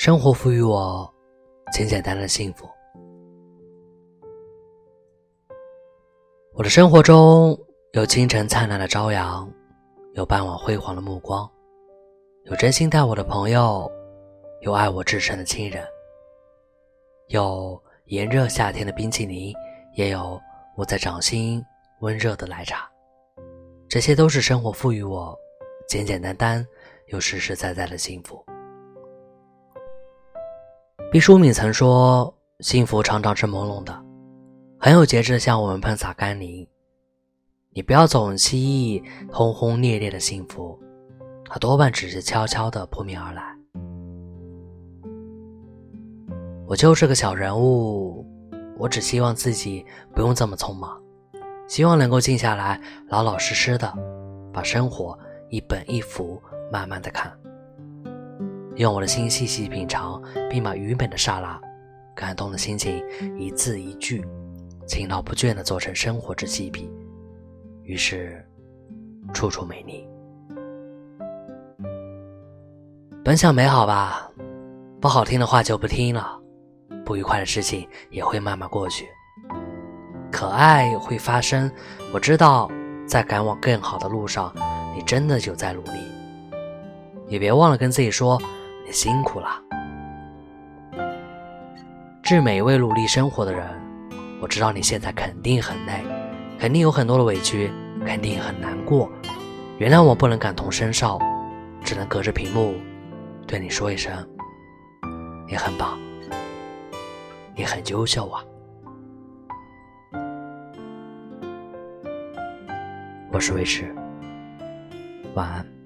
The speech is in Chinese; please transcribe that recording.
生活赋予我简简单单的幸福。我的生活中有清晨灿烂的朝阳，有傍晚辉煌的目光，有真心待我的朋友，有爱我至深的亲人，有炎热夏天的冰淇淋，也有握在掌心温热的奶茶。这些都是生活赋予我简简单单又实实在在的幸福。毕淑敏曾说：“幸福常常是朦胧的，很有节制的向我们喷洒甘霖。你不要总期冀轰轰烈烈的幸福，它多半只是悄悄的扑面而来。”我就是个小人物，我只希望自己不用这么匆忙。希望能够静下来，老老实实的把生活一本一幅慢慢的看，用我的心细细品尝，并把愚昧的刹那、感动的心情一字一句，勤劳不倦的做成生活之细笔，于是处处美丽。本想美好吧，不好听的话就不听了，不愉快的事情也会慢慢过去。可爱会发生，我知道，在赶往更好的路上，你真的有在努力。也别忘了跟自己说，辛苦了。致每一位努力生活的人，我知道你现在肯定很累，肯定有很多的委屈，肯定很难过。原谅我不能感同身受，只能隔着屏幕对你说一声，你很棒，你很优秀啊。我是魏迟，晚安。